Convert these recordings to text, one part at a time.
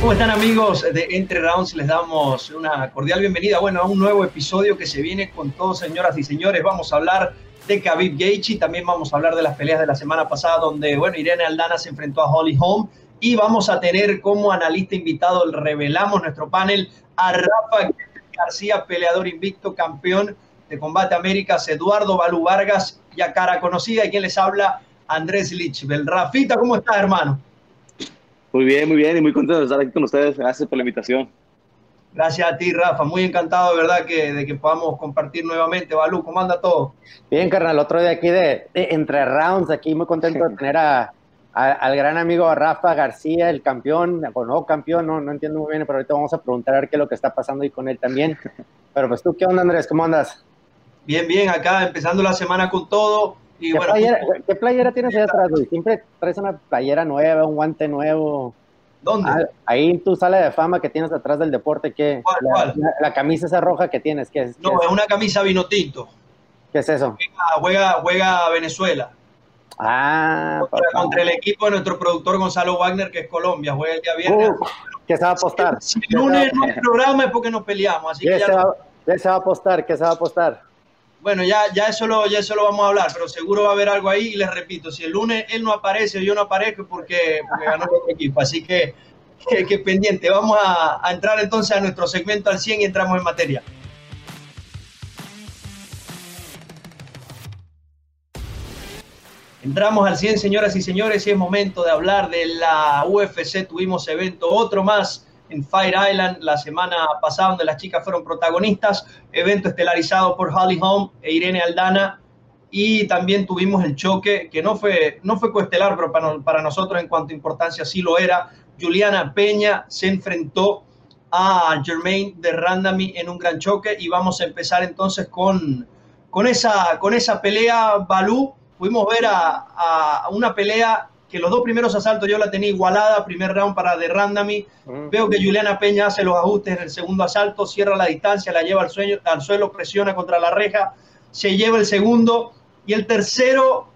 ¿Cómo están amigos de Entre Rounds? Les damos una cordial bienvenida, bueno, a un nuevo episodio que se viene con todos, señoras y señores. Vamos a hablar de Khabib Gaethje, también vamos a hablar de las peleas de la semana pasada donde, bueno, Irene Aldana se enfrentó a Holly Holm y vamos a tener como analista invitado, revelamos nuestro panel, a Rafa García, peleador invicto, campeón de Combate Américas, Eduardo Balú Vargas, ya cara conocida, y quien les habla, Andrés Lichbel. Rafita, ¿cómo estás, hermano? Muy bien, muy bien y muy contento de estar aquí con ustedes. Gracias por la invitación. Gracias a ti, Rafa. Muy encantado, de verdad, que, de que podamos compartir nuevamente. Balú, ¿cómo anda todo? Bien, carnal. Otro día aquí de, Entre Rounds, aquí muy contento de tener a, al gran amigo Rafa García, el campeón, o no campeón, no, no entiendo muy bien, pero ahorita vamos a preguntar a ver qué es lo que está pasando ahí con él también. Pero pues tú, ¿qué onda, Andrés? ¿Cómo andas? Bien, bien, acá empezando la semana con todo ¿Qué, playera, ¿Qué, playera, tienes ahí atrás, Siempre traes una playera nueva, un guante nuevo. ¿Dónde? Ah, ahí en tu sala de fama que tienes atrás del deporte, ¿qué? ¿Cuál, la, cuál? La, camisa esa roja que tienes, ¿qué es? No, es? una camisa vino tinto. ¿Qué es eso? Juega, juega, Venezuela. Ah, contra, contra, el equipo de nuestro productor Gonzalo Wagner, que es Colombia. Juega el día viernes. Uh, ¿Qué se va a apostar? Si el lunes no hay programa es porque nos peleamos. Así ¿Qué, que ya se va, ¿Qué se va a apostar? ¿Qué se va a apostar? Bueno, ya, ya, eso lo, ya eso lo vamos a hablar, pero seguro va a haber algo ahí. Y les repito, si el lunes él no aparece o yo no aparezco, porque, porque ganó el otro equipo. Así que, que, pendiente. Vamos a, a, entrar entonces a nuestro segmento al 100 y entramos en materia. Entramos al 100, señoras y señores, y es momento de hablar de la UFC. Tuvimos evento, otro más en Fire Island la semana pasada, donde las chicas fueron protagonistas. Evento estelarizado por Holly Holm e Irene Aldana. Y también tuvimos el choque, que no fue, no fue coestelar, pero para, para nosotros en cuanto a importancia sí lo era. Juliana Peña se enfrentó a Jermaine de Randami en un gran choque. Y vamos a empezar entonces con, con, esa, con esa pelea. Balú, pudimos ver a, a una pelea que los dos primeros asaltos yo la tenía igualada, primer round para de Randami. Mm. Veo que Juliana Peña hace los ajustes en el segundo asalto, cierra la distancia, la lleva al, sueño, al suelo, presiona contra la reja, se lleva el segundo y el tercero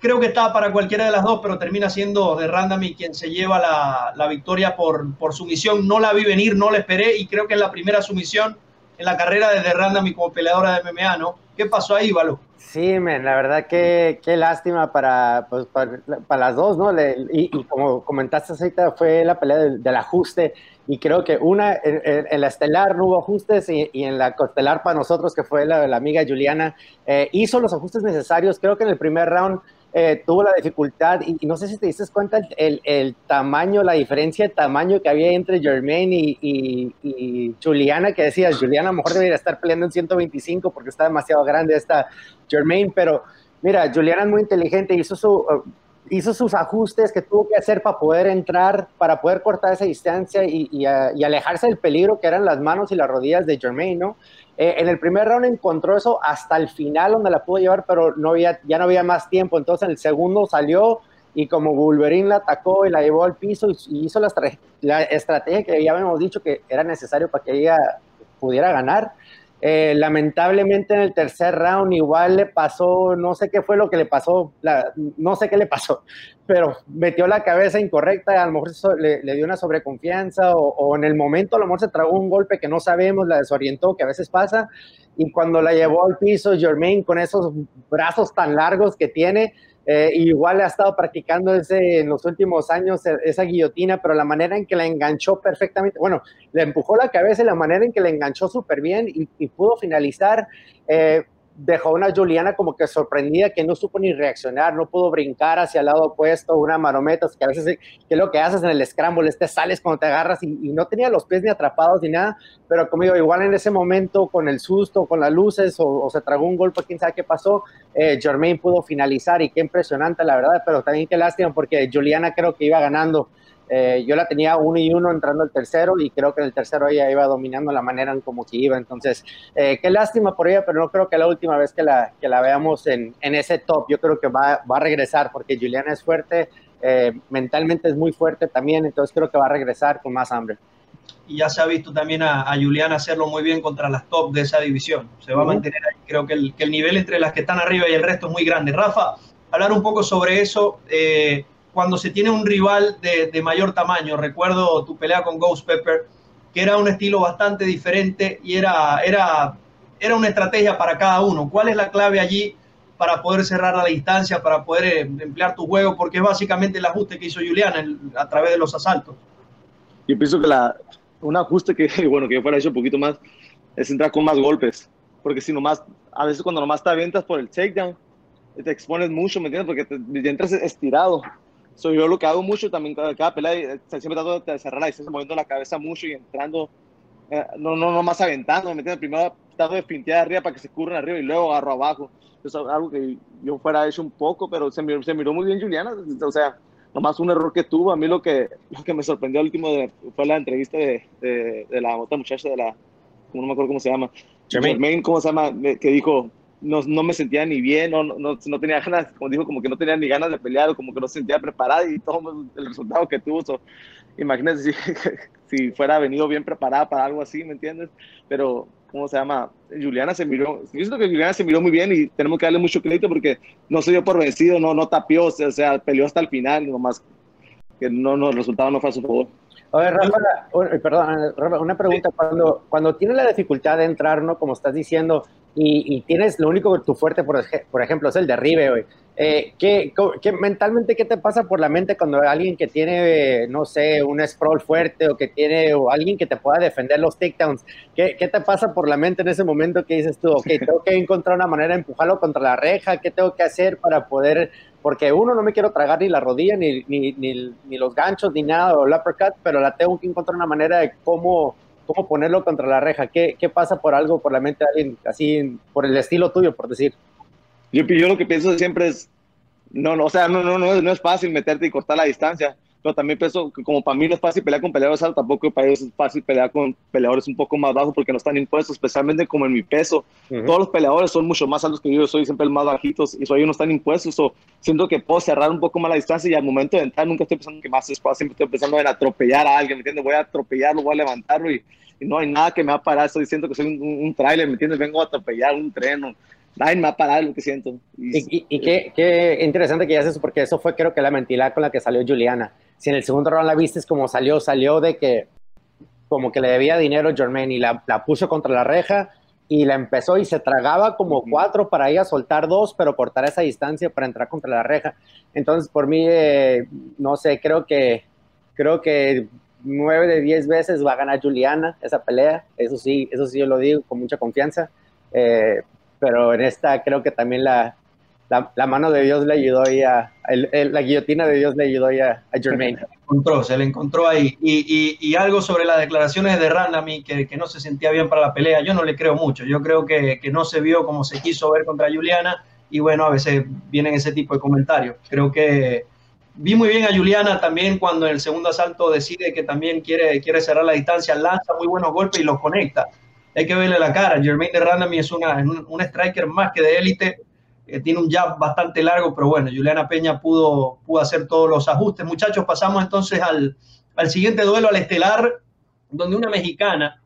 creo que estaba para cualquiera de las dos, pero termina siendo de Randami quien se lleva la, la victoria por, por sumisión. No la vi venir, no la esperé y creo que es la primera sumisión en la carrera de, de Randami como peleadora de MMA, ¿no? ¿Qué pasó ahí, Valo? Sí, men, la verdad que qué lástima para, pues, para, las dos, ¿no? Y, como comentaste ahorita, fue la pelea del, ajuste y creo que una, en, la estelar no hubo ajustes y, y, en la costelar para nosotros, que fue la, la amiga Juliana, eh, hizo los ajustes necesarios. Creo que en el primer round eh, tuvo la dificultad y, no sé si te diste cuenta el, el, tamaño, la diferencia de tamaño que había entre Jermaine y, y, Juliana, que decías, Juliana a lo mejor debería estar peleando en 125 porque está demasiado grande esta Jermaine, pero mira, Juliana es muy inteligente, hizo, su, hizo sus ajustes que tuvo que hacer para poder entrar, para poder cortar esa distancia y, y, alejarse del peligro que eran las manos y las rodillas de Jermaine, ¿no? Eh, en el primer round encontró eso hasta el final donde la pudo llevar, pero no había, ya no había más tiempo. Entonces en el segundo salió y como Wolverine la atacó y la llevó al piso y hizo la estrategia que ya habíamos dicho que era necesario para que ella pudiera ganar. Eh, lamentablemente en el tercer round igual le pasó, no sé qué fue lo que le pasó, no sé qué le pasó, pero metió la cabeza incorrecta, a lo mejor le, dio una sobreconfianza o, en el momento a lo mejor se tragó un golpe que no sabemos, la desorientó, que a veces pasa, y cuando la llevó al piso, Jermaine con esos brazos tan largos que tiene, eh, igual ha estado practicando ese, en los últimos años e, esa guillotina, pero la manera en que la enganchó perfectamente, bueno, le empujó la cabeza y la manera en que la enganchó súper bien y, pudo finalizar. Eh, dejó una Juliana como que sorprendida, que no supo ni reaccionar, no pudo brincar hacia el lado opuesto, una marometa, que a veces que es lo que haces en el scramble, te sales cuando te agarras y, no tenía los pies ni atrapados ni nada, pero como digo, igual en ese momento con el susto, con las luces o, se tragó un golpe, quién sabe qué pasó, eh, Jermaine pudo finalizar y qué impresionante la verdad, pero también qué lástima porque Juliana creo que iba ganando. Eh, yo la tenía uno y uno entrando al tercero y creo que en el tercero ella iba dominando la manera en como que iba. Entonces, eh, qué lástima por ella, pero no creo que la última vez que la, que la veamos en, en ese top, yo creo que va, va a regresar porque Juliana es fuerte, eh, mentalmente es muy fuerte también, entonces creo que va a regresar con más hambre. Y ya se ha visto también a, a Juliana hacerlo muy bien contra las top de esa división. Se va uh -huh. a mantener ahí. Creo que el, que el, nivel entre las que están arriba y el resto es muy grande. Rafa, hablar un poco sobre eso. Eh, cuando se tiene un rival de, mayor tamaño. Recuerdo tu pelea con Ghost Pepper, que era un estilo bastante diferente y era, era, era una estrategia para cada uno. ¿Cuál es la clave allí para poder cerrar la distancia, para poder eh, emplear tu juego? Porque es básicamente el ajuste que hizo Juliana a través de los asaltos. Yo pienso que la, un ajuste que, bueno, que yo fuera hecho un poquito más, es entrar con más golpes. Porque si nomás, a veces cuando nomás te aventas por el takedown, te expones mucho, ¿me entiendes? Porque te, entras estirado. Soy yo lo que hago mucho también cada, cada pelea, eh, siempre trato de cerrar la distancia, moviendo la cabeza mucho y entrando, eh, no, no, no más aventando, ¿me entiendes? Primero trato de pintear arriba para que se curren arriba y luego agarro abajo. Eso es algo que yo fuera hecho un poco, pero se miró, se miró muy bien Juliana, o sea, nomás un error que tuvo. A mí lo que, lo que me sorprendió al último fue la entrevista de, de, de la otra muchacha de la, no me acuerdo cómo se llama, Jermaine, ¿cómo se llama? Que dijo, no, no me sentía ni bien, no, no, no, tenía ganas, como dijo, como que no tenía ni ganas de pelear, como que no se sentía preparada y todo el resultado que tuvo. So, imagínense si, si fuera venido bien preparada para algo así, ¿me entiendes? Pero, ¿cómo se llama? Juliana se miró, yo siento que Juliana se miró muy bien y tenemos que darle mucho crédito porque no se dio por vencido, no, no tapió, o sea, peleó hasta el final, nomás que no, no, el resultado no fue a su favor. A ver, Rafa, perdón, Rafa, una pregunta. Cuando, cuando tienes la dificultad de entrar, ¿no? Como estás diciendo, y, y tienes lo único que tu fuerte, por, por ejemplo, es el derribe, hoy. Eh, ¿qué, qué, mentalmente qué te pasa por la mente cuando alguien que tiene, no sé, un sprawl fuerte o que tiene, o alguien que te pueda defender los takedowns, ¿qué, ¿qué te pasa por la mente en ese momento que dices tú, ok, tengo que encontrar una manera de empujarlo contra la reja, ¿qué tengo que hacer para poder porque uno, no me quiero tragar ni la rodilla, ni, ni, ni, los ganchos, ni nada, o el uppercut, pero la tengo que encontrar una manera de cómo, cómo ponerlo contra la reja. ¿Qué, ¿Qué, pasa por algo, por la mente de alguien así, por el estilo tuyo, por decir? Yo, yo lo que pienso siempre es, no, no, o sea, no, no, no, no es fácil meterte y cortar la distancia pero también pienso que como para mí no es fácil pelear con peleadores altos, tampoco para ellos es fácil pelear con peleadores un poco más bajos porque no están impuestos, especialmente como en mi peso. Todos los peleadores son mucho más altos que yo, yo soy siempre el más bajitos y soy no están impuestos. o siento que puedo cerrar un poco más la distancia y al momento de entrar nunca estoy pensando que más es fácil, siempre estoy pensando en atropellar a alguien, ¿me entiendes? Voy a atropellarlo, voy a levantarlo y, no hay nada que me va a parar. Estoy diciendo que soy un, un, trailer, ¿me entiendes? Vengo a atropellar un tren. Nadie me va a parar lo que siento. Y, y, qué, qué, interesante que ya eso, porque eso fue creo que la mentira con la que salió Juliana si en el segundo round la viste, es como salió, salió de que como que le debía dinero a Jermaine y la, la, puso contra la reja y la empezó y se tragaba como cuatro para ella soltar dos, pero cortar esa distancia para entrar contra la reja. Entonces, por mí, eh, no sé, creo que, creo que nueve de diez veces va a ganar Juliana esa pelea. Eso sí, eso sí yo lo digo con mucha confianza. Eh, pero en esta creo que también la, la, mano de Dios le ayudó ahí a, la guillotina de Dios le ayudó ahí a, Jermaine. Se le encontró, se le encontró ahí. Y, y, algo sobre las declaraciones de Randami, que, que no se sentía bien para la pelea, yo no le creo mucho. Yo creo que, que no se vio como se quiso ver contra Juliana y bueno, a veces vienen ese tipo de comentarios. Creo que vi muy bien a Juliana también cuando en el segundo asalto decide que también quiere, quiere cerrar la distancia, lanza muy buenos golpes y los conecta. Hay que verle la cara. Jermaine de Randami es una, un, un striker más que de élite eh, tiene un jab bastante largo, pero bueno, Juliana Peña pudo, pudo hacer todos los ajustes. Muchachos, pasamos entonces al, al siguiente duelo, al estelar, donde una mexicana,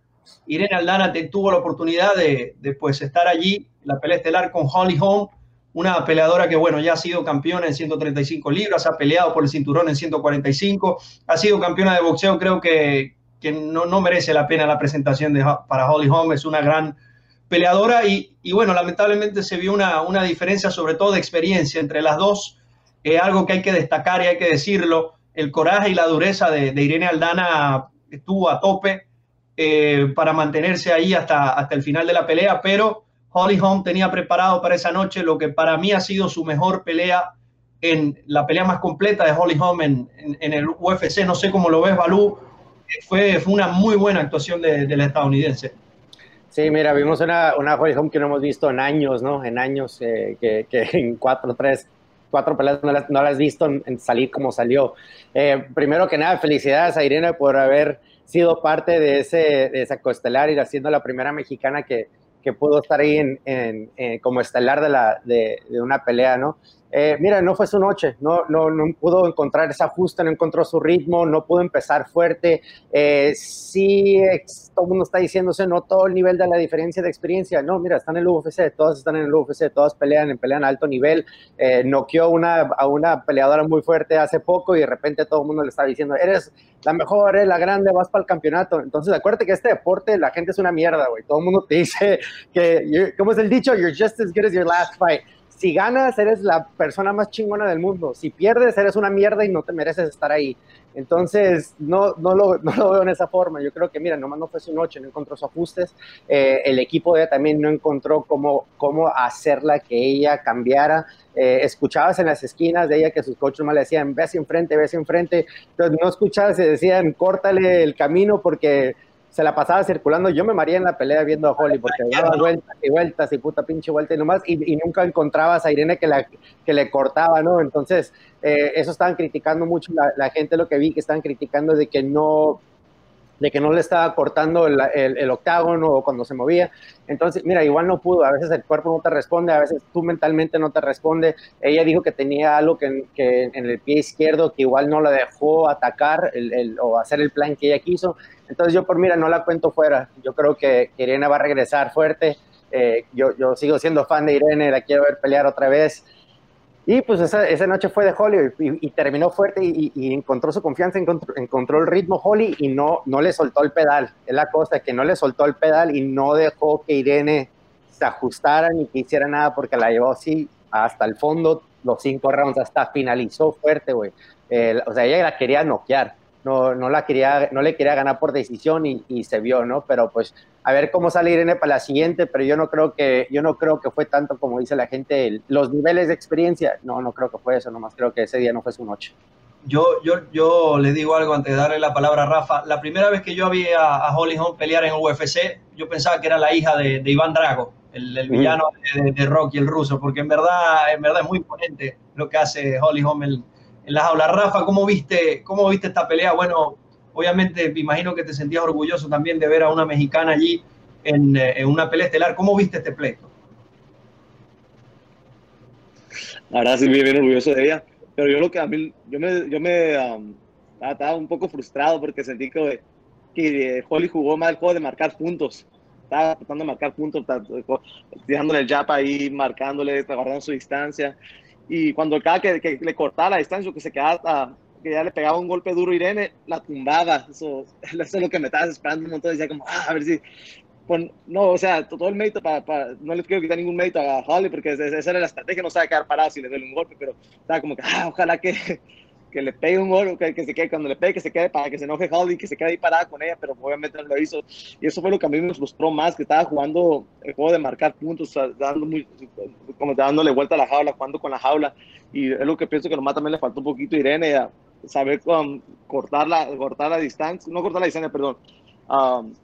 Irene Aldana, tuvo la oportunidad de, de pues, estar allí, la pelea estelar con Holly Holm, una peleadora que, bueno, ya ha sido campeona en 135 libras, ha peleado por el cinturón en 145, ha sido campeona de boxeo, creo que, que no, no merece la pena la presentación de, para Holly Holm, es una gran peleadora y, bueno, lamentablemente se vio una, diferencia sobre todo de experiencia entre las dos, eh, algo que hay que destacar y hay que decirlo, el coraje y la dureza de, Irene Aldana estuvo a tope eh, para mantenerse ahí hasta, hasta el final de la pelea, pero Holly Holm tenía preparado para esa noche lo que para mí ha sido su mejor pelea en la pelea más completa de Holly Holm en, el UFC, no sé cómo lo ves, Balú, fue, fue una muy buena actuación de, de la estadounidense. Sí, mira, vimos una, una Holly Home que no hemos visto en años, ¿no? En años, eh, que, en cuatro, tres, cuatro peleas no las, no las has visto en, salir como salió. Eh, primero que nada, felicidades a Irene por haber sido parte de, ese, de esa coestelar y siendo la primera mexicana que, que pudo estar ahí en, en, como estelar de, la, de, de una pelea, ¿no? Eh, mira, no fue su noche, no, no, no pudo encontrar esa ajuste, no encontró su ritmo, no pudo empezar fuerte. Eh, sí, todo el mundo está diciendo, se notó el nivel de la diferencia de experiencia. No, mira, están en el UFC, todos están en el UFC, todos pelean, pelean a alto nivel. Eh, noqueó una, a una peleadora muy fuerte hace poco y de repente todo el mundo le está diciendo, eres la mejor, eres la grande, vas para el campeonato. Entonces, acuérdate que este deporte, la gente es una mierda, güey. Todo el mundo te dice que, ¿cómo es el dicho? You're just as good as your last fight si ganas, eres la persona más chingona del mundo. Si pierdes, eres una mierda y no te mereces estar ahí. Entonces, no, no, lo, no lo veo en esa forma. Yo creo que, mira, nomás no fue su noche, no encontró sus ajustes. Eh, el equipo de ella también no encontró cómo, cómo hacerla que ella cambiara. Eh, escuchabas en las esquinas de ella que sus coaches más le decían, ve hacia enfrente, ve hacia enfrente. Entonces, no escuchabas, se decían, córtale el camino porque se la pasaba circulando. Yo me maría en la pelea viendo a Holly porque daba vueltas y vueltas y puta pinche vuelta y nomás, y, nunca encontrabas a Irene que, la, que le cortaba, ¿no? Entonces, eh, eso estaban criticando mucho la, gente, lo que vi que estaban criticando de que no de que no le estaba cortando el, el, octágono o cuando se movía. Entonces, mira, igual no pudo, a veces el cuerpo no te responde, a veces tú mentalmente no te responde. Ella dijo que tenía algo que, que en el pie izquierdo que igual no la dejó atacar el, o hacer el plan que ella quiso. Entonces yo por mira, no la cuento fuera. Yo creo que Irene va a regresar fuerte. Eh, yo, yo sigo siendo fan de Irene, la quiero ver pelear otra vez. Y pues esa, esa noche fue de Holly y, terminó fuerte y, encontró su confianza, encontró, encontró, el ritmo Holly y no, no le soltó el pedal. Es la cosa, que no le soltó el pedal y no dejó que Irene se ajustara ni que hiciera nada porque la llevó así hasta el fondo, los cinco rounds, hasta finalizó fuerte, güey. o sea, ella la quería noquear no, no, la quería, no le quería ganar por decisión y, se vio, ¿no? Pero pues a ver cómo sale Irene para la siguiente, pero yo no creo que, yo no creo que fue tanto como dice la gente, los niveles de experiencia, no, no creo que fue eso, nomás creo que ese día no fue su noche. Yo, yo, yo le digo algo antes de darle la palabra a Rafa. La primera vez que yo vi a, Holly Holm pelear en UFC, yo pensaba que era la hija de, Iván Drago, el, villano de, Rocky, el ruso, porque en verdad, en verdad es muy imponente lo que hace Holly Holm, el, en las aulas. Rafa, ¿cómo viste, ¿cómo viste esta pelea? Bueno, obviamente me imagino que te sentías orgulloso también de ver a una mexicana allí en, eh, una pelea estelar. ¿Cómo viste este pleito? Ahora sí, bien, bien orgulloso de ella. Pero yo lo que a mí, yo me, yo me um, estaba un poco frustrado porque sentí que, que Holly jugó mal el juego de marcar puntos. Estaba tratando de marcar puntos, tirándole el jab ahí, marcándole, guardando su distancia y cuando cada que, que, le cortaba la distancia que se quedaba, que ya le pegaba un golpe duro Irene, la tumbaba. Eso, eso es lo que me estaba esperando un montón. Decía como, ah, a ver si... Pues, no, o sea, todo el mérito para, para, no le quiero quitar ningún mérito a Holly porque esa era la estrategia, no sabe quedar parado si le duele un golpe, pero estaba como que, ah, ojalá que, que le pegue un gol, que, que, se quede, cuando le pegue, que se quede para que se enoje Holly, que se quede ahí parada con ella, pero obviamente no lo hizo. Y eso fue lo que a mí me frustró más, que estaba jugando el juego de marcar puntos, dando muy, como dándole vuelta a la jaula, jugando con la jaula. Y es lo que pienso que nomás también le faltó un poquito a Irene, a saber um, cortar, la, cortar la distancia, no cortar la distancia, perdón. Um,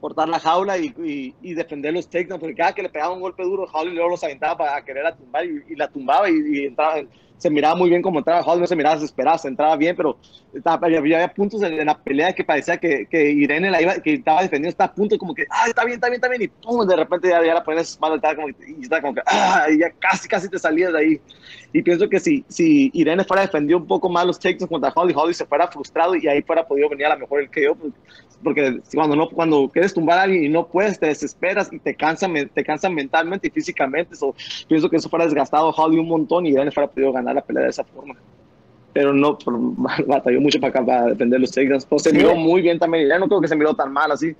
cortar la jaula y, y, defender los takedowns, porque cada que le pegaba un golpe duro, Holly luego los aventaba para querer a tumbar y, la tumbaba y, y entraba, se miraba muy bien como entraba Hall, no se miraba desesperado, se entraba bien, pero estaba, había, puntos en, la pelea que parecía que, que Irene la iba, que estaba defendiendo, está a punto como que, ah, está bien, está bien, está bien, y pum, de repente ya, ya la pones espalda, estaba como, y estaba como que, ah, y ya casi, casi te salías de ahí. Y pienso que si, si Irene fuera defendido un poco más los takedowns contra Holly, Holly se fuera frustrado y ahí fuera podido venir a la mejor el KO, pues, porque cuando no cuando quieres tumbar a alguien y no puedes, te desesperas y te cansa, te cansa mentalmente y físicamente. So, pienso que eso fuera desgastado Holly un montón y Irene fuera podido ganar la pelea de esa forma. Pero no, batalló mucho para, para defender los takedowns. Pues, se miró muy bien también. Ya no creo que se miró tan mal así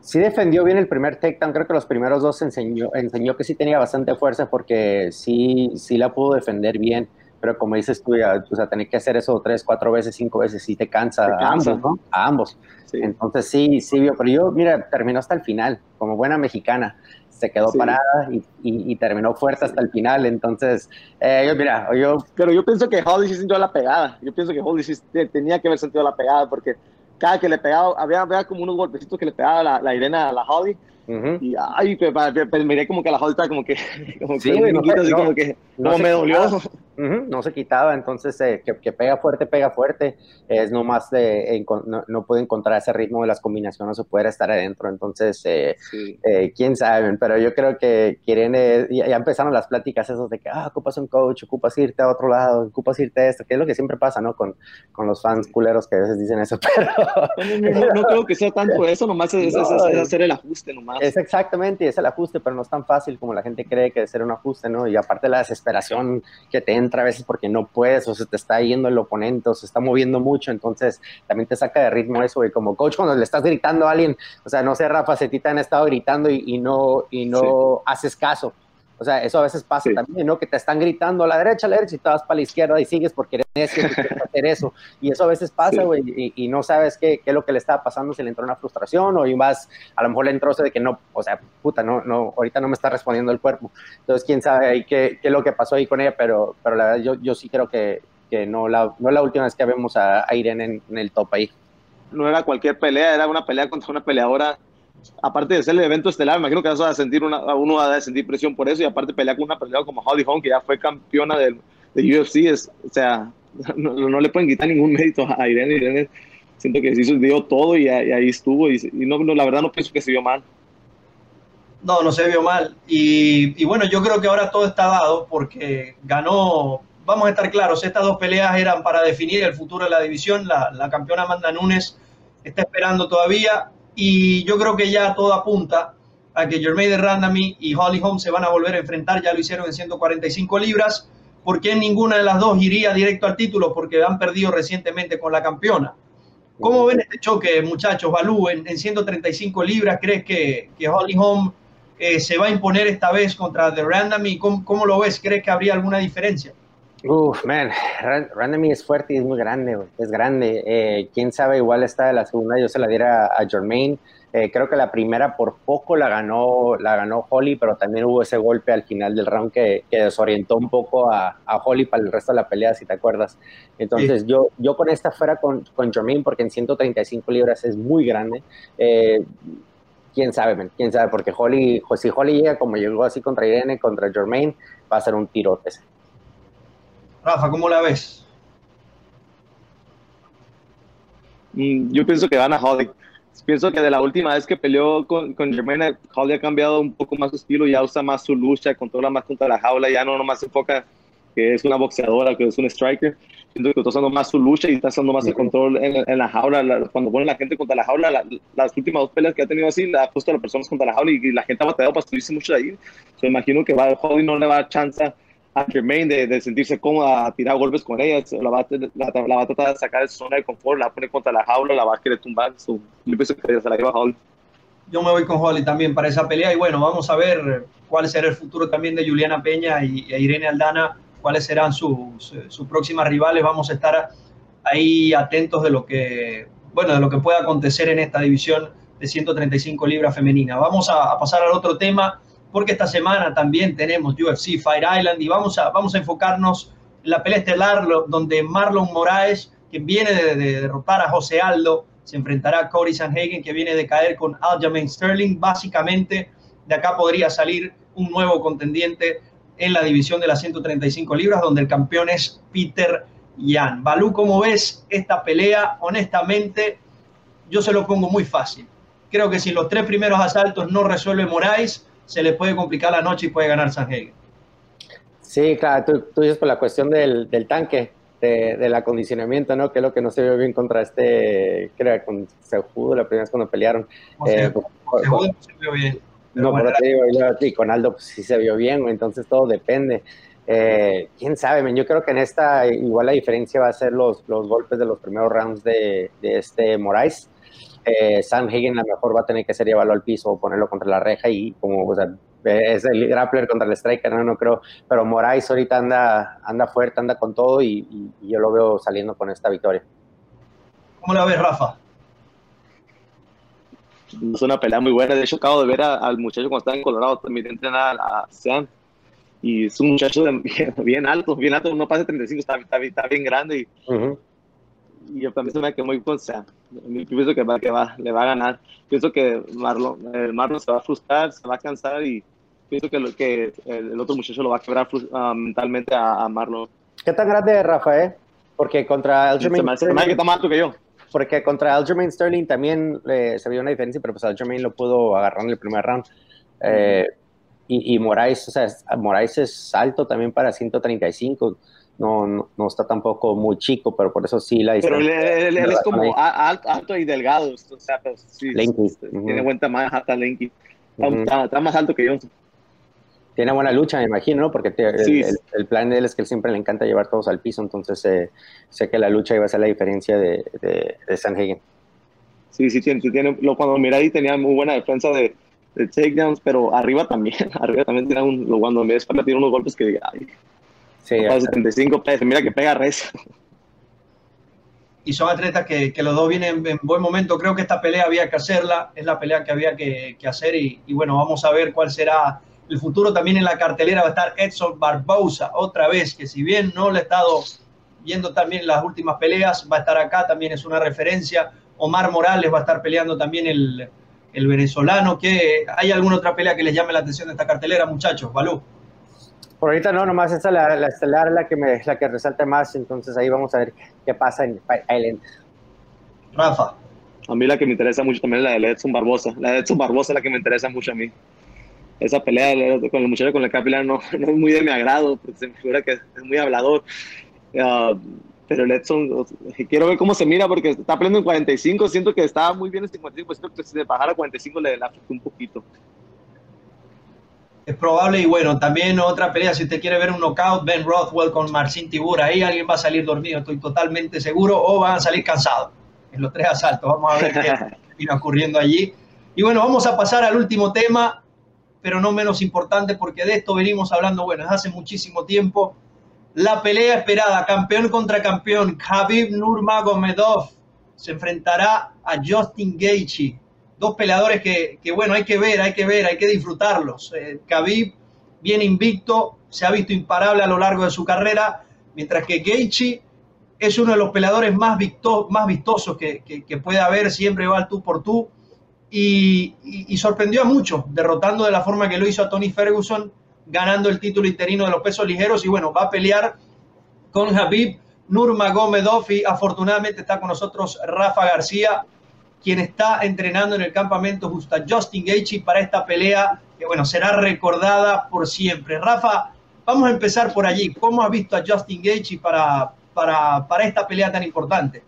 sí defendió bien el primer takedown, creo que los primeros dos enseñó, enseñó que sí tenía bastante fuerza porque sí, sí la pudo defender bien, pero como dices tú, ya, o sea, tener que hacer eso tres, cuatro veces, cinco veces, sí te cansa, a ambos, ¿no? A ambos. Entonces sí, sí vio, pero yo, mira, terminó hasta el final, como buena mexicana, se quedó parada y, y, terminó fuerte hasta el final, entonces, eh, yo, mira, yo... Pero yo pienso que Holly sí sintió la pegada, yo pienso que Holly sí tenía que haber sentido la pegada, porque cada que le pegaba, había, había como unos golpecitos que le pegaba la, la Irene a la Holly. Y ay, pero, miré como que la Holly estaba como que, como sí, que, no, así como que, como me dolió. no se quitaba, entonces eh, que, pega fuerte, pega fuerte, es nomás de, no, puede encontrar ese ritmo de las combinaciones o poder estar adentro, entonces eh, eh, quién sabe, pero yo creo que quieren, ya, empezaron las pláticas esos de que, ah, ocupas un coach, ocupas irte a otro lado, ocupas irte a esto, que es lo que siempre pasa, ¿no? Con, con los fans culeros que a veces dicen eso, pero... No, creo que sea tanto eso, nomás es, hacer el ajuste, nomás. Es exactamente, es el ajuste, pero no es tan fácil como la gente cree que es ser un ajuste, ¿no? Y aparte la desesperación que te entra a veces porque no puedes o se te está yendo el oponente o se está moviendo mucho, entonces también te saca de ritmo eso y como coach cuando le estás gritando a alguien, o sea, no sé, Rafa, se te han estado gritando y, no, y no haces caso. O sea, eso a veces pasa también, ¿no? Que te están gritando a la derecha, a la derecha y te vas para la izquierda y sigues porque eres necio hacer eso. Y eso a veces pasa, güey, y, no sabes qué, qué, es lo que le estaba pasando, si le entró una frustración o y más, a lo mejor le entró de que no, o sea, puta, no, no, ahorita no me está respondiendo el cuerpo. Entonces, quién sabe ahí qué, qué es lo que pasó ahí con ella, pero, pero la verdad yo, yo sí creo que, que no, la, no es la última vez que vemos a, Irene en, en el top ahí. No era cualquier pelea, era una pelea contra una peleadora aparte de ser el evento estelar, me imagino que vas a sentir una, uno va a sentir presión por eso y aparte pelear con una peleadora como Holly Holm, que ya fue campeona del, de UFC, es, o sea, no, le pueden quitar ningún mérito a Irene. Irene siento que sí dio todo y, ahí estuvo y, no, la verdad no pienso que se vio mal. No, no se vio mal. Y, y, bueno, yo creo que ahora todo está dado porque ganó, vamos a estar claros, estas dos peleas eran para definir el futuro de la división. La, la campeona Amanda Nunes está esperando todavía y yo creo que ya todo apunta a que Jermaine Randami y Holly Holm se van a volver a enfrentar, ya lo hicieron en 145 libras. ¿Por qué ninguna de las dos iría directo al título? Porque han perdido recientemente con la campeona. ¿Cómo ven este choque, muchachos? Balú, en, 135 libras, ¿crees que, que Holly Holm eh, se va a imponer esta vez contra The Randami? ¿Cómo, ¿Cómo, lo ves? ¿Crees que habría alguna diferencia? Uf, man, Randami es fuerte y es muy grande, es grande. Eh, quién sabe, igual está de la segunda, yo se la diera a Jermaine. Eh, creo que la primera por poco la ganó, la ganó Holly, pero también hubo ese golpe al final del round que, desorientó un poco a, Holly para el resto de la pelea, si te acuerdas. Entonces, yo, yo con esta fuera con, con Jermaine, porque en 135 libras es muy grande. Eh, quién sabe, man, quién sabe, porque Holly, si Holly llega como llegó así contra Irene, contra Jermaine, va a ser un tirote ese. Rafa, ¿cómo la ves? Mm, yo pienso que van a Holly. Pienso que de la última vez que peleó con, con Jermaine, Holly ha cambiado un poco más su estilo, ya usa más su lucha, controla más contra la jaula, ya no nomás se enfoca que es una boxeadora, que es un striker. Siento que está usando más su lucha y está usando más el control en, la jaula. cuando pone la gente contra la jaula, las últimas dos peleas que ha tenido así, la ha puesto a las personas contra la jaula y, la gente ha batallado para subirse mucho de ahí. me imagino que va, Holly no le va a dar chance a Jermaine de, sentirse cómoda a tirar golpes con ella, la va, a tratar de sacar de su zona de confort, la va a poner contra la jaula, la va a querer tumbar. yo pienso que se la lleva Holly. Yo me voy con Holly también para esa pelea y bueno, vamos a ver cuál será el futuro también de Juliana Peña y, Irene Aldana, cuáles serán sus, sus próximas rivales. Vamos a estar ahí atentos de lo que, bueno, de lo que pueda acontecer en esta división de 135 libras femenina. Vamos a pasar al otro tema porque esta semana también tenemos UFC Fight Island y vamos a, vamos a enfocarnos en la pelea estelar donde Marlon Moraes, quien viene de, derrotar a José Aldo, se enfrentará a Cody Sanhagen, que viene de caer con Aljamain Sterling. Básicamente, de acá podría salir un nuevo contendiente en la división de las 135 libras, donde el campeón es Peter Yan. Balú, ¿cómo ves esta pelea? Honestamente, yo se lo pongo muy fácil. Creo que si los tres primeros asaltos no resuelve Moraes, se le puede complicar la noche y puede ganar San Sanhagen. Sí, claro, tú, dices por la cuestión del, tanque, del acondicionamiento, ¿no? Que es lo que no se vio bien contra este, creo, con Sejudo la primera vez cuando pelearon. Eh, Sejudo no se vio bien. No, pero te digo, y con Aldo pues, sí se vio bien, entonces todo depende. Eh, quién sabe, yo creo que en esta igual la diferencia va a ser los, los golpes de los primeros rounds de, de este Moraes eh, Sam Hagen a lo mejor va a tener que ser llevarlo al piso o ponerlo contra la reja y como, o sea, es el grappler contra el striker, no, no creo, pero Moraes ahorita anda, anda fuerte, anda con todo y, yo lo veo saliendo con esta victoria. ¿Cómo la ves, Rafa? Es una pelea muy buena. De hecho, acabo de ver al muchacho cuando estaba en Colorado también entrenar a Sam. Y es un muchacho bien, alto, bien alto, no pasa 35, está, está, bien grande. Y, y yo también se me quedé muy con Sam. pienso que, va, que va, le va a ganar. Pienso que Marlon, el Marlon se va a frustrar, se va a cansar y pienso que, lo, que el, otro muchacho lo va a quebrar uh, mentalmente a, Marlon. ¿Qué tan grande es Rafael? Porque contra Aljamain... Se me, que está más alto que yo. Porque contra Aljamain Sterling también eh, se vio una diferencia, pero pues Aljamain lo pudo agarrar en el primer round. Eh, y, y Moraes, o sea, Moraes es alto también para 135 no, no, está tampoco muy chico, pero por eso sí la Pero él, es como alto, y delgado, o sea, pues, sí, tiene buen tamaño, hasta Lenky. Está, más alto que yo. Tiene buena lucha, me imagino, ¿no? porque el, plan de él es que él siempre le encanta llevar todos al piso, entonces eh, sé que la lucha iba a ser la diferencia de, de, de Sanhagen. Sí, sí, tiene, tiene, lo, cuando miré ahí tenía muy buena defensa de, de takedowns, pero arriba también, arriba también tiene un, cuando me tiene unos golpes que ay, Sí, 75 pesos, mira que pega res. Y son atletas que, que, los dos vienen en buen momento. Creo que esta pelea había que hacerla, es la pelea que había que, que hacer y, y, bueno, vamos a ver cuál será el futuro. También en la cartelera va a estar Edson Barbosa, otra vez, que si bien no le he estado viendo también las últimas peleas, va a estar acá, también es una referencia. Omar Morales va a estar peleando también el, el venezolano. que ¿Hay alguna otra pelea que les llame la atención de esta cartelera, muchachos? Balú. Por ahorita no, nomás esta la, la estelar la que me, la que resalta más, entonces ahí vamos a ver qué pasa en Island. Rafa. A mí la que me interesa mucho también es la de Edson Barbosa. La de Edson Barbosa es la que me interesa mucho a mí. Esa pelea con el muchacho con el capilar no, no es muy de mi agrado, porque se me figura que es muy hablador. Uh, pero el Edson, quiero ver cómo se mira, porque está peleando en 45, siento que estaba muy bien en 55, pues creo que si le bajara a 45 le, le afectó un poquito es probable. Y bueno, también otra pelea, si usted quiere ver un knockout, Ben Rothwell con Marcin Tibur, ahí alguien va a salir dormido, estoy totalmente seguro, o van a salir cansados en los tres asaltos, vamos a ver qué viene ocurriendo allí. Y bueno, vamos a pasar al último tema, pero no menos importante, porque de esto venimos hablando, bueno, hace muchísimo tiempo, la pelea esperada, campeón contra campeón, Khabib Nurmagomedov se enfrentará a Justin Gaethje dos peleadores que, bueno, hay que ver, hay que ver, hay que disfrutarlos. Eh, Khabib viene invicto, se ha visto imparable a lo largo de su carrera, mientras que Gaethje es uno de los peleadores más, más vistosos que, puede haber, siempre va al tú por tú, y, sorprendió a muchos, derrotando de la forma que lo hizo a Tony Ferguson, ganando el título interino de los pesos ligeros, y bueno, va a pelear con Khabib Nurmagomedov, y afortunadamente está con nosotros Rafa García, quien está entrenando en el campamento justo Justin Gaethje para esta pelea que bueno, será recordada por siempre. Rafa, vamos a empezar por allí. ¿Cómo has visto a Justin Gaethje para, para, para esta pelea tan importante?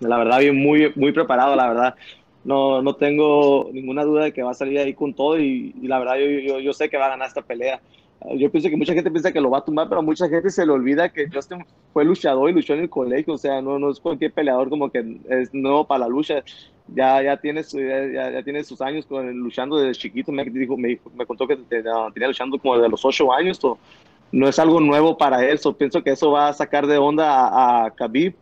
La verdad, bien muy, muy preparado, la verdad. No, no tengo ninguna duda de que va a salir ahí con todo y, y la verdad yo, yo, yo, sé que va a ganar esta pelea yo pienso que mucha gente piensa que lo va a tumbar, pero mucha gente se le olvida que Justin fue luchador y luchó en el colegio, o sea, no, no es cualquier peleador como que es nuevo para la lucha, ya, ya, tiene, ya, ya tiene sus años con, luchando desde chiquito, me, dijo, me, me contó que tenía luchando como desde los ocho años, no es algo nuevo para él, pienso que eso va a sacar de onda a, a Khabib,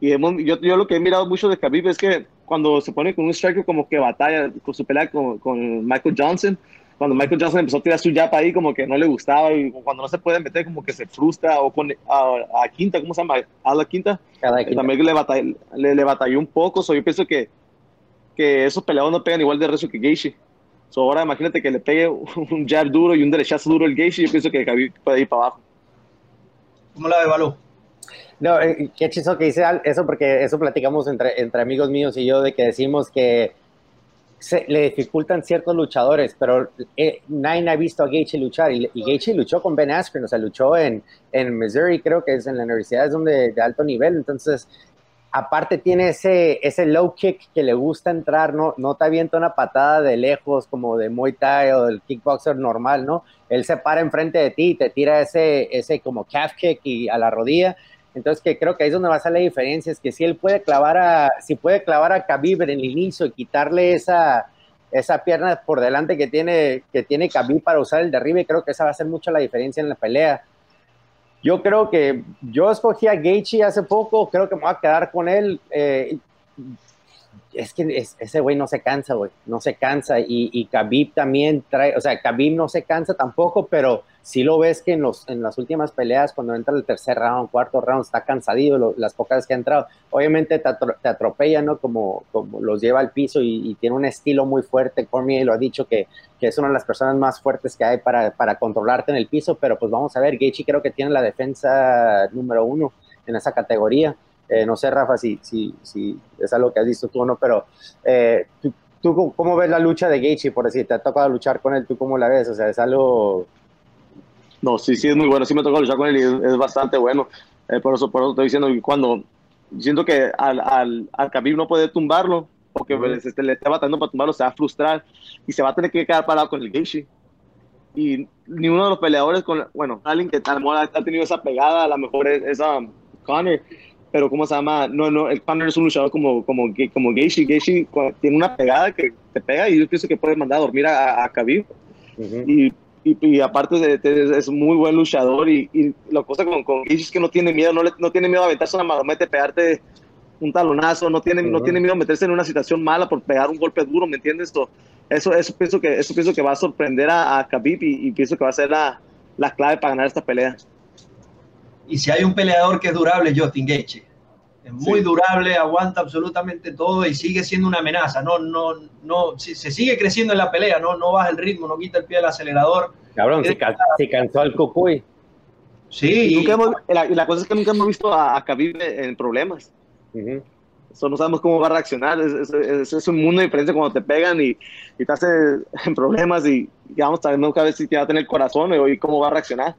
y hemos, yo, yo lo que he mirado mucho de Khabib es que cuando se pone con un striker como que batalla con su pelea con, con Michael Johnson, cuando Michael Johnson empezó a tirar su jab ahí, como que no le gustaba, y cuando no se puede meter, como que se frustra, o con a, Quinta, ¿cómo se llama? A la Quinta, también le batalló, le, batalló un poco, so, yo pienso que, que esos peleadores no pegan igual de rezo que Gaethje. So, ahora imagínate que le pegue un jab duro y un derechazo duro al Gaethje, yo pienso que Khabib puede ir para abajo. ¿Cómo la ve, Balú? No, eh, qué chiso que dice eso, porque eso platicamos entre, entre amigos míos y yo, de que decimos que se, le dificultan ciertos luchadores, pero eh, ha visto a Gaethje luchar y, y luchó con Ben Askren, o sea, luchó en, en Missouri, creo que es en la universidad, es donde de alto nivel, entonces aparte tiene ese, ese low kick que le gusta entrar, no, no te avienta una patada de lejos como de Muay Thai o del kickboxer normal, ¿no? Él se para enfrente de ti y te tira ese, ese como calf kick y a la rodilla entonces, que creo que ahí es donde va a ser la diferencia, es que si él puede clavar a, si puede clavar a Khabib en el inicio y quitarle esa, esa pierna por delante que tiene, que tiene Khabib para usar el derribe, creo que esa va a ser mucho la diferencia en la pelea. Yo creo que yo escogí a Gaethje hace poco, creo que me voy a quedar con él. Eh, es que ese güey no se cansa, güey, no se cansa. Y, y Khabib también trae, o sea, Khabib no se cansa tampoco, pero si lo ves que en, los, en las últimas peleas, cuando entra el tercer round, cuarto round, está cansadito, las pocas que ha entrado, obviamente te, te, atropella, ¿no? Como, como los lleva al piso y, tiene un estilo muy fuerte. Cormier lo ha dicho que, que, es una de las personas más fuertes que hay para, para controlarte en el piso, pero pues vamos a ver, Gaethje creo que tiene la defensa número uno en esa categoría. Eh, no sé, Rafa, si, si, si es algo que has visto tú o no, pero eh, ¿tú, cómo ves la lucha de Gaethje? Por decir, te ha tocado luchar con él, ¿tú cómo la ves? O sea, es algo... No, sí, sí, es muy bueno. Sí me tocó luchar con él y es, bastante bueno. Eh, por, eso, por eso estoy diciendo que cuando siento que al, al, al Khabib no puede tumbarlo, porque este, le está batando para tumbarlo, se va a frustrar y se va a tener que quedar parado con el Gaethje. Y ninguno de los peleadores, con bueno, alguien que ha tenido esa pegada, a lo mejor es, esa Connor, pero ¿cómo se llama? No, no, el Connor es un luchador como, como, como Gaethje. Gaethje tiene una pegada que te pega y yo pienso que puede mandar a dormir a, a Khabib. y, y, aparte de, es muy buen luchador y, y la cosa con, con Gaethje es que no tiene miedo, no, le, no tiene miedo a aventarse una marometa, pegarte un talonazo, no tiene, no tiene miedo a meterse en una situación mala por pegar un golpe duro, ¿me entiendes? Esto, eso, eso, pienso que, eso pienso que va a sorprender a, a Khabib y, y pienso que va a ser la, la clave para ganar esta pelea. Y si hay un peleador que es durable, Justin Gaethje. Es muy durable, aguanta absolutamente todo y sigue siendo una amenaza. No, no, no, se sigue creciendo en la pelea, no, no baja el ritmo, no quita el pie del acelerador. Cabrón, se, cansó el cucuy. Sí. Y la, cosa es que nunca hemos visto a, a Khabib en problemas. Eso no sabemos cómo va a reaccionar. Es, es, un mundo diferente cuando te pegan y, y te hace en problemas y, y vamos a ver nunca ver si te va a tener el corazón y cómo va a reaccionar.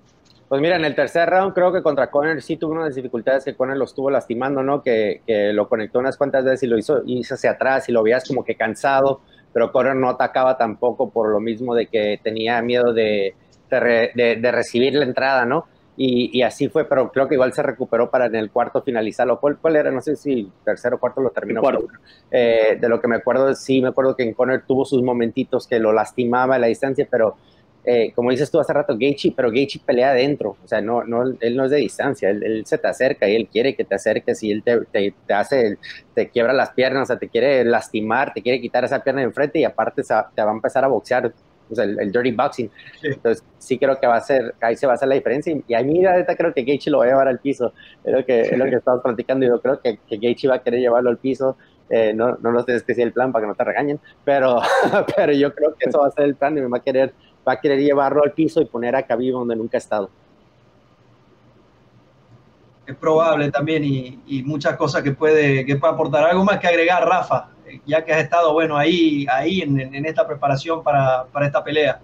Pues mira, en el tercer round creo que contra Conner sí tuvo unas dificultades que Conner lo estuvo lastimando, ¿no? Que, que, lo conectó unas cuantas veces y lo hizo, hizo hacia atrás y lo veías como que cansado, pero Conner no atacaba tampoco por lo mismo de que tenía miedo de, de, de, recibir la entrada, ¿no? Y, y, así fue, pero creo que igual se recuperó para en el cuarto finalizarlo. ¿Cuál, cuál era? No sé si tercero o cuarto lo terminó. Eh, de lo que me acuerdo, sí, me acuerdo que en Conner tuvo sus momentitos que lo lastimaba a la distancia, pero eh, como dices tú hace rato, Gaethje, pero Gaethje pelea adentro, o sea, no, no, él no es de distancia, él, se te acerca y él quiere que te acerques y él te, te, hace, te quiebra las piernas, o sea, te quiere lastimar, te quiere quitar esa pierna de enfrente y aparte te va a empezar a boxear, o sea, el, dirty boxing. Entonces, sí creo que va a ser, ahí se va a hacer la diferencia y a mí, ahorita creo que Gaethje lo va a llevar al piso, es lo que, es lo que estamos platicando y yo creo que, que Gaethje va a querer llevarlo al piso. Eh, no, no lo sé que sea el plan para que no te regañen, pero, pero yo creo que eso va a ser el plan y me va a querer va a querer llevarlo al piso y poner a Khabib donde nunca ha estado. Es probable también y, muchas cosas que puede, que puede aportar. Algo más que agregar, Rafa, ya que has estado bueno ahí, ahí en, esta preparación para, para, esta pelea.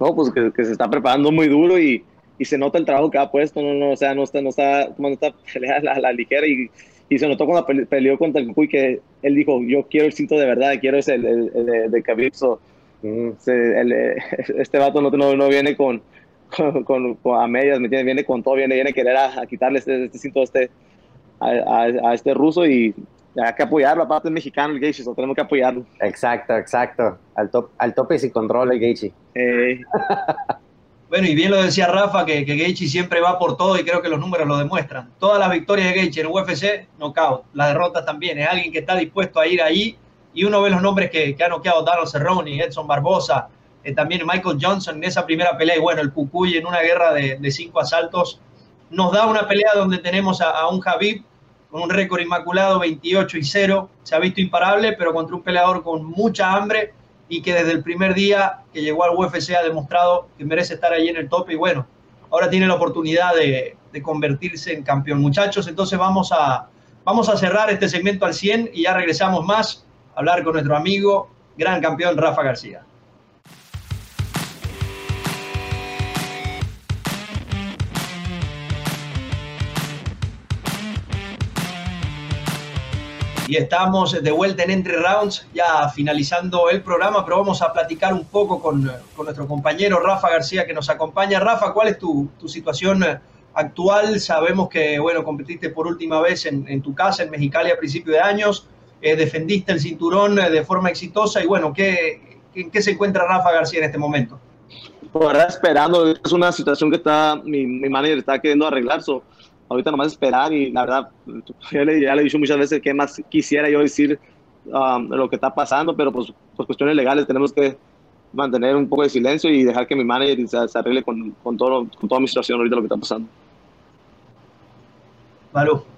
No, pues que, se está preparando muy duro y, y, se nota el trabajo que ha puesto, no, no, o sea, no está, no está tomando esta pelea a la, ligera y, y, se notó cuando peleó contra el Cucuy que él dijo, yo quiero el cinto de verdad, quiero ese el, el, el de Khabib, eh, este vato no, no, viene con, con, a medias, ¿me Viene con todo, viene, viene a querer a, quitarle este, este cinto a este, a, este ruso y hay que apoyarlo, aparte es mexicano el Gaethje, tenemos que apoyarlo. Exacto, exacto, al, top, al tope sin control el Gaethje. bueno, y bien lo decía Rafa, que, que Gaethje siempre va por todo y creo que los números lo demuestran. Todas las victorias de Gaethje en UFC, knockout. Las derrotas también. Es alguien que está dispuesto a ir ahí y uno ve los nombres que, que ha noqueado Donald Cerrone, Edson Barbosa, eh, también Michael Johnson en esa primera pelea, y bueno, el Cucuy en una guerra de, de cinco asaltos, nos da una pelea donde tenemos a, un Javib con un récord inmaculado, 28 y 0, se ha visto imparable, pero contra un peleador con mucha hambre y que desde el primer día que llegó al UFC ha demostrado que merece estar ahí en el top y bueno, ahora tiene la oportunidad de, de convertirse en campeón. Muchachos, entonces vamos a, vamos a cerrar este segmento al 100 y ya regresamos más hablar con nuestro amigo, gran campeón Rafa García. Y estamos de vuelta en Entre Rounds, ya finalizando el programa, pero vamos a platicar un poco con, con nuestro compañero Rafa García que nos acompaña. Rafa, ¿cuál es tu, tu situación actual? Sabemos que, bueno, competiste por última vez en, en tu casa en Mexicali a principios de años. Eh, defendiste el cinturón eh, de forma exitosa y bueno, ¿qué, ¿en qué se encuentra Rafa García en este momento? Pues ahora esperando, es una situación que está, mi, mi manager está queriendo arreglar, so, ahorita nomás esperar y la verdad, ya le, ya le he dicho muchas veces que más quisiera yo decir um, lo que está pasando, pero pues por cuestiones legales tenemos que mantener un poco de silencio y dejar que mi manager se, arregle con, con, todo, con toda mi situación ahorita lo que está pasando. Malu.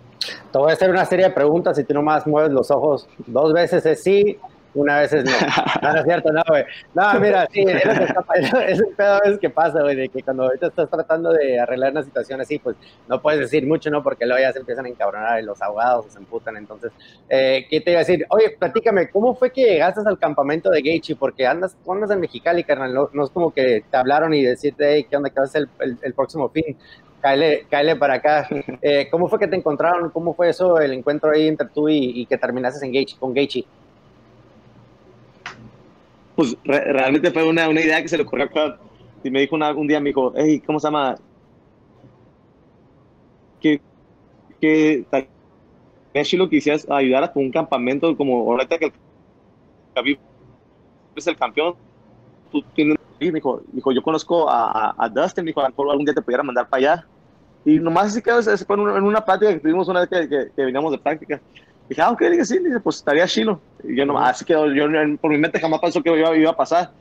Te voy a hacer una serie de preguntas y tú nomás mueves los ojos dos veces es sí, una vez es no. No, es cierto, no, güey. No, mira, sí, es un pedo a veces que pasa, güey, de que cuando ahorita estás tratando de arreglar una situación así, pues no puedes decir mucho, ¿no? Porque luego ya se empiezan a encabronar y los abogados se emputan. Entonces, eh, ¿qué te iba a decir? Oye, platícame, ¿cómo fue que llegaste al campamento de Gaethje? Porque andas, andas en Mexicali, carnal, no, es como que te hablaron y decirte, hey, ¿qué onda? ¿Qué va a ser el, el, próximo fin? Cáele, cáele, para acá. Eh, ¿Cómo fue que te encontraron? ¿Cómo fue eso, el encuentro ahí entre tú y, que terminaste en Gaethje, con Gaethje? pues realmente fue una, una, idea que se le ocurrió acá. Y me dijo un día, me dijo, hey, ¿cómo se llama? Que, que lo quisieras ayudar a un campamento como ahorita que el es el campeón, tú tienes... Y me dijo, yo conozco a, a, Dustin, me dijo, a algún día te pudiera mandar para allá. Y nomás así quedó, se fue en una, en una plática que tuvimos una vez que, que, que veníamos de práctica. Dije, ah, ok, dije, sí, dije, pues estaría chino. Y yo no, así que yo por mi mente jamás pensó que iba, iba a pasar.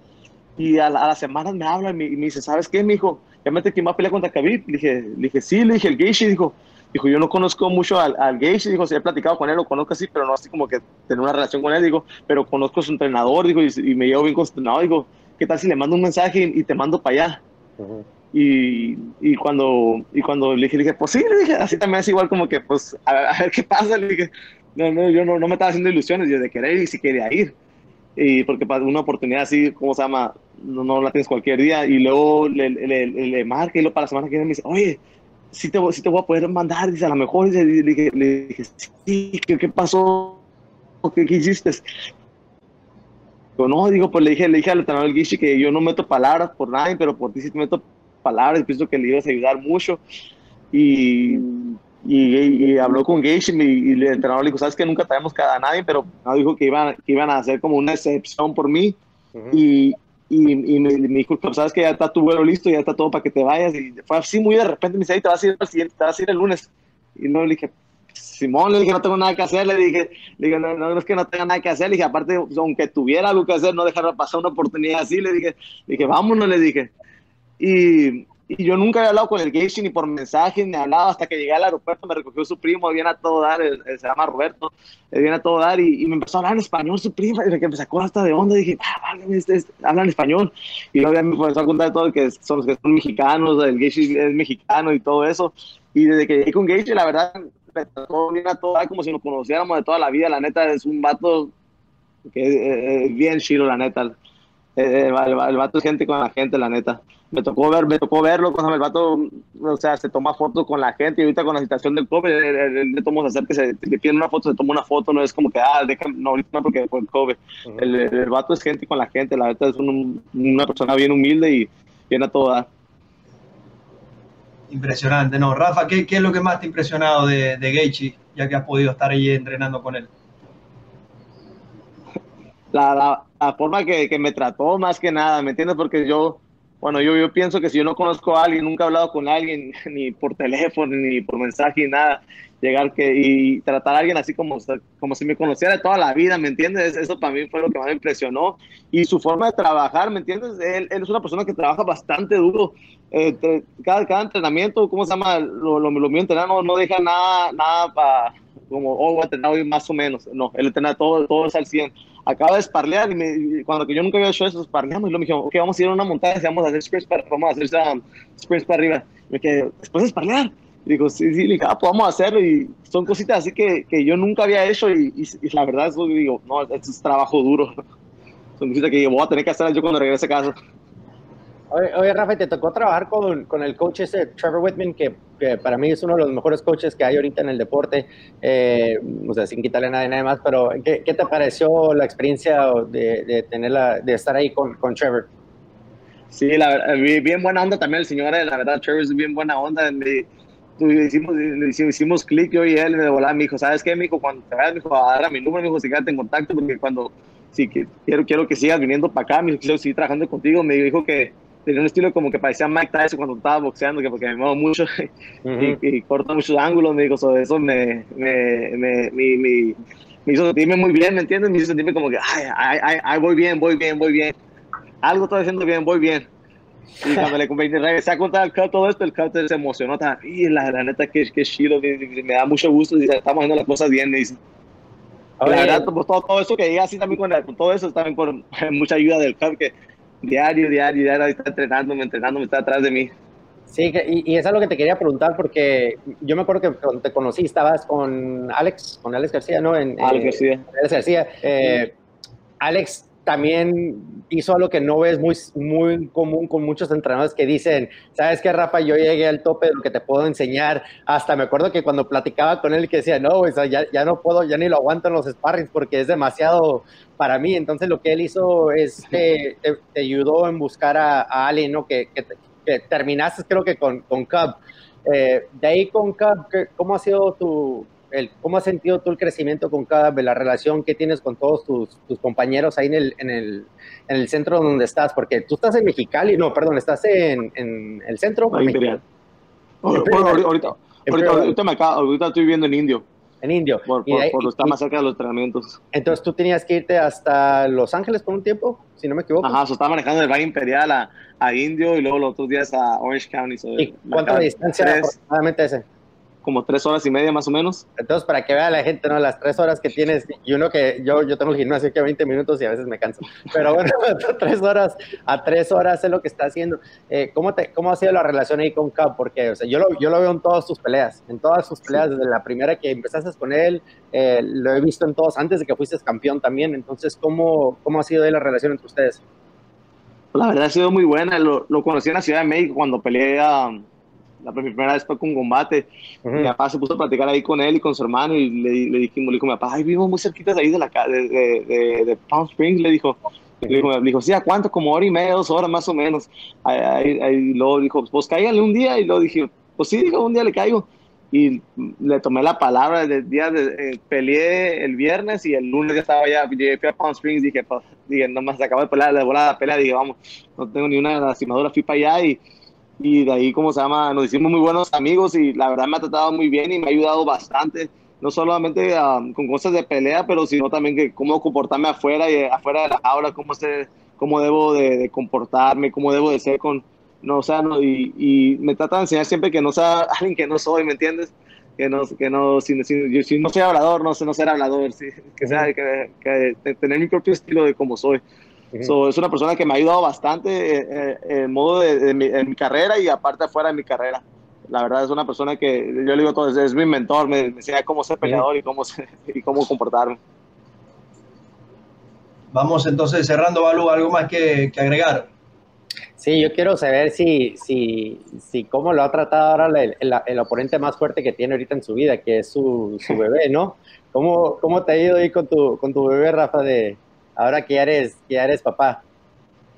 Y a, las semanas me habla y me, dice, ¿sabes qué, mijo? Ya mete que va a pelear contra Khabib. Le dije, le dije, sí, le dije, el Geishi, dijo, dijo, yo no conozco mucho al, al Geishi, dijo, si he platicado con él, lo conozco así, pero no así como que tener una relación con él, digo, pero conozco a su entrenador, digo, y, me llevo bien con su entrenador, digo, ¿qué tal si le mando un mensaje y, te mando para allá? Y, y, cuando, y cuando le dije, le dije, pues sí, le dije, así también es igual como que, pues, a, a ver qué pasa, le dije, no, no, yo no, no, me estaba haciendo ilusiones yo de querer y si quería ir. Y porque para una oportunidad así, ¿cómo se llama? No, no la tienes cualquier día. Y luego le, le, le, marca y luego para la semana que viene me dice, oye, sí te, sí te voy a poder mandar. Dice, a lo mejor. Dice, le, dije, le dije, sí, ¿qué, qué pasó? ¿Qué, ¿Qué, hiciste? Pero no, digo, pues le dije, le dije al entrenador Gishi que yo no meto palabras por nadie, pero por ti sí te meto palabras y pienso que le ibas a ayudar mucho. Y y, habló con Gage y, el entrenador le dijo, sabes que nunca traemos a nadie, pero no dijo que iban, que iban a hacer como una excepción por mí. y, y, me, dijo, sabes que ya está tu vuelo listo, ya está todo para que te vayas. Y fue así muy de repente, me dice, te vas a ir al siguiente, te vas a ir el lunes. Y no le dije, Simón, le dije, no tengo nada que hacer, le dije, le dije no, no, es que no tenga nada que hacer, le dije, aparte, aunque tuviera algo que hacer, no dejar pasar una oportunidad así, le dije, le dije, vámonos, le dije. Y, y yo nunca había hablado con el Geishi ni por mensaje, ni hablado hasta que llegué al aeropuerto, me recogió su primo, viene a todo dar, se llama Roberto, viene a todo dar y, me empezó a hablar en español su primo, y que me sacó hasta de onda, dije, ah, vale, este, este, hablan español. Y luego ya me empezó a contar todo que son, que son mexicanos, el Geishi es mexicano y todo eso. Y desde que llegué con Geishi, la verdad, me trató bien a todo dar como si nos conociéramos de toda la vida, la neta, es un vato que es bien chido, la neta. Eh, el, el, vato es gente con la gente, la neta me tocó ver, me tocó verlo cuando el vato, o sea, se toma fotos con la gente y ahorita con la situación del COVID, le tomamos hacer que se le piden una foto, se toma una foto, no es como que, ah, déjame, no, ahorita no porque fue el COVID. el, el, vato es gente con la gente, la verdad es una persona bien humilde y viene a toda. Impresionante, ¿no? Rafa, ¿qué, ¿qué, es lo que más te ha impresionado de, de ya que has podido estar ahí entrenando con él? La, la, la forma que, que, me trató más que nada, ¿me entiendes? Porque yo, bueno, yo, yo pienso que si yo no conozco a alguien, nunca he hablado con alguien, ni por teléfono, ni por mensaje, ni nada, llegar que, y tratar a alguien así como, como si me conociera toda la vida, ¿me entiendes? Eso para mí fue lo que más me impresionó. Y su forma de trabajar, ¿me entiendes? Él, él es una persona que trabaja bastante duro. Eh, cada, cada entrenamiento, ¿cómo se llama? Lo, lo, lo mío entrenar no, no deja nada, nada para, como, oh, voy a entrenar hoy más o menos. No, él entrena todo, todo es al 100 acaba de esparlear y, me, cuando que yo nunca había hecho eso, esparleamos y luego me dijo, ok, vamos a ir a una montaña y vamos a hacer sprints para, vamos a hacer sprints para arriba. Y me quedé, después de esparlear. Y digo, sí, sí, dije, ah, pues hacerlo. Y son cositas así que, que yo nunca había hecho y, y, la verdad es que digo, no, esto es trabajo duro. Son cositas que voy a tener que hacer yo cuando regrese a casa. Oye, Rafa, te tocó trabajar con, con, el coach ese, Trevor Whitman, que, para mí es uno de los mejores coaches que hay ahorita en el deporte, eh, o sea, sin quitarle nada nada más, pero ¿qué, qué te pareció la experiencia de, de, tenerla, de estar ahí con, con Trevor? Sí, la verdad, bien buena onda también el señor, eh, la verdad, Trevor es bien buena onda. Me, hicimos, hicimos clic yo y él, me volaba, me dijo, ¿sabes qué, mijo? Cuando te vayas, me dijo, a mi número, me dijo, si quédate en contacto, porque cuando, que quiero, quiero que sigas viniendo para acá, me dijo, quiero seguir trabajando contigo, me dijo que tenía un estilo como que parecía Mike Tyson cuando estaba boxeando, que porque me muevo mucho y, corta muchos ángulos, me dijo, sobre eso me, me, me, me, hizo sentirme muy bien, ¿me entiendes? Me hizo sentirme como que, ay, ay, ay, voy bien, voy bien, voy bien. algo estoy haciendo bien, voy bien. Y cuando le regresé a contar al todo esto, el Cut se emocionó y la, la neta que, que chido, me, me, da mucho gusto, dice, estamos haciendo las cosas bien, me dice. la verdad, pues, todo, todo, eso que llega así también con, con, todo eso, también por mucha ayuda del Cut, que diario, diario, diario está entrenándome, entrenándome, está atrás de mí. Sí, y, y eso es lo que te quería preguntar, porque yo me acuerdo que cuando te conocí estabas con Alex, con Alex García, ¿no? En, Alex eh, García. Alex García. Eh, Alex también hizo algo que no ves muy, muy común con muchos entrenadores que dicen, sabes qué, Rafa, yo llegué al tope de lo que te puedo enseñar. Hasta me acuerdo que cuando platicaba con él que decía, no, pues, ya, ya no puedo, ya ni lo aguanto en los sparrings porque es demasiado para mí. Entonces lo que él hizo es que te, ayudó en buscar a, a Ali, ¿no? Que, que, terminaste creo que con, con Cub. Eh, de ahí con Cub, ¿cómo ha sido tu, ¿cómo has sentido tú el crecimiento con cada, la relación que tienes con todos tus, tus compañeros ahí en el, en, el, en el, centro donde estás? Porque tú estás en Mexicali, no, perdón, estás en, en el centro. Ah, Imperial. ahorita, ahorita, ahorita, me acabo, ahorita estoy viviendo en Indio. En Indio. Por, por, por estar más cerca de los entrenamientos. Entonces tú tenías que irte hasta Los Ángeles por un tiempo, si no me equivoco. Ajá, so estaba manejando del Valle Imperial a, a, Indio y luego los otros días a Orange County. ¿Y cuánta distancia aproximadamente ese? Como tres horas y media más o menos. Entonces, para que vea la gente, ¿no? Las tres horas que tienes, y uno que yo, yo tengo el gimnasio que 20 minutos y a veces me canso, pero bueno, tres horas a tres horas es lo que está haciendo. Eh, ¿cómo, te, ¿Cómo ha sido la relación ahí con Cap? Porque o sea, yo, lo, yo lo veo en todas sus peleas, en todas sus peleas, desde la primera que empezaste con él, eh, lo he visto en todos, antes de que fuiste campeón también. Entonces, ¿cómo, cómo ha sido ahí la relación entre ustedes? La verdad ha sido muy buena. Lo, lo conocí en la Ciudad de México cuando peleé a la primera vez fue con combate. Mi papá se puso a platicar ahí con él y con su hermano y le, le dijimos, le dijo, mi papá, ay, vivo muy cerquita de ahí de, la, de, de, de, Palm Springs, le dijo. Le dijo, le dijo, sí, ¿a cuánto? Como hora y media, dos horas más o menos. Ahí, ahí, luego dijo, pues cáigale un día. Y luego dije, pues sí, dijo, un día le caigo. Y le tomé la palabra del día de, eh, peleé el viernes y el lunes ya estaba allá, llegué a Palm Springs, dije, pues, dije, nomás acabo de pelear, de volada la pelea, dije, vamos, no tengo ni una lastimadura, fui para allá y y de ahí, como se llama, nos hicimos muy buenos amigos y la verdad me ha tratado muy bien y me ha ayudado bastante, no solamente um, con cosas de pelea, pero sino también que cómo comportarme afuera y afuera de la aula, cómo, ser, cómo debo de, comportarme, cómo debo de ser con, no, o sea, no, y, y, me trata de enseñar siempre que no sea alguien que no soy, ¿me entiendes? Que no, que no, si, si, si no soy hablador, no sé, no ser hablador, que sea, que, que, tener mi propio estilo de cómo soy es una persona que me ha ayudado bastante eh, eh, en modo de, mi, en mi carrera y aparte afuera de mi carrera. La verdad es una persona que yo le digo todo, es, mi mentor, me, enseña cómo ser peleador y cómo, y cómo comportarme. Vamos entonces cerrando, Balu, ¿algo más que, que, agregar? Sí, yo quiero saber si, si, si cómo lo ha tratado ahora el, el, el, oponente más fuerte que tiene ahorita en su vida, que es su, su bebé, ¿no? ¿Cómo, ¿Cómo te ha ido ahí con tu, con tu bebé, Rafa, de, ahora que ya eres, que ya eres papá?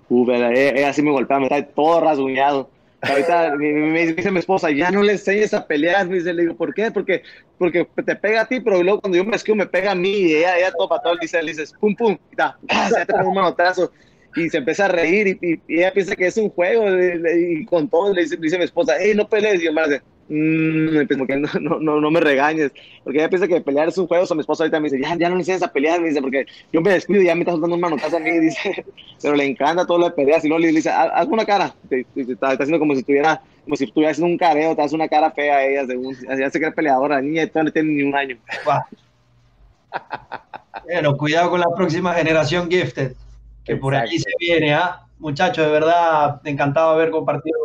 Uh, ella, así me golpea, me está todo rasguñado. Ahorita me, dice mi esposa, ya no le enseñes a pelear. Me dice, le digo, ¿por qué? Porque, porque te pega a ti, pero luego cuando yo me esquivo me pega a mí. Y ella, ella todo para todo, le dice, le dices, pum, pum, y ta, ya te pongo un manotazo y se empieza a reír y, ella piensa que es un juego y, con todo le dice, dice mi esposa, hey, no pelees, y yo me dice, mmm, porque no, no, no, me regañes, porque ella piensa que pelear es un juego, o mi esposa ahorita me dice, ya, ya no enseñas a pelear, me dice, porque yo me descuido y ya me estás dando un manotazo a mí, dice, pero le encanta todo lo de peleas, y luego le dice, haz una cara, está, haciendo como si estuviera, como si estuviera haciendo un careo, te hace una cara fea a ella, según, ya se cree peleadora, la niña no tiene ni un año. bueno, cuidado con la próxima generación gifted que por aquí se viene. ¿ah? Muchachos, de verdad, encantado de haber compartido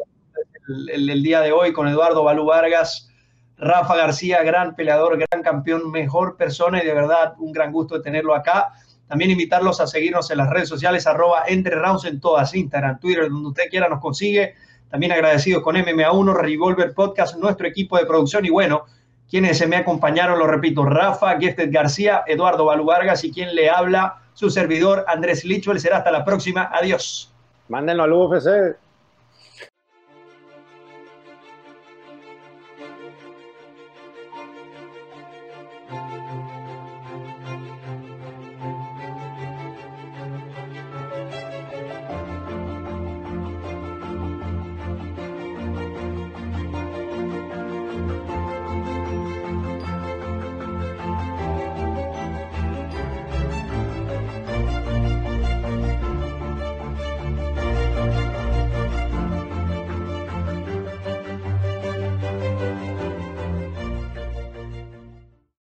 el, día de hoy con Eduardo Balú Vargas, Rafa García, gran peleador, gran campeón, mejor persona y de verdad un gran gusto de tenerlo acá. También invitarlos a seguirnos en las redes sociales, arroba entre rounds en todas, Instagram, Twitter, donde usted quiera nos consigue. También agradecidos con MMA1, Revolver Podcast, nuestro equipo de producción y bueno, quienes se me acompañaron, lo repito, Rafa, Gifted García, Eduardo Balú Vargas y quien le habla, su servidor Andrés Lichuel. Será hasta la próxima. Adiós. Mándenlo al UFC.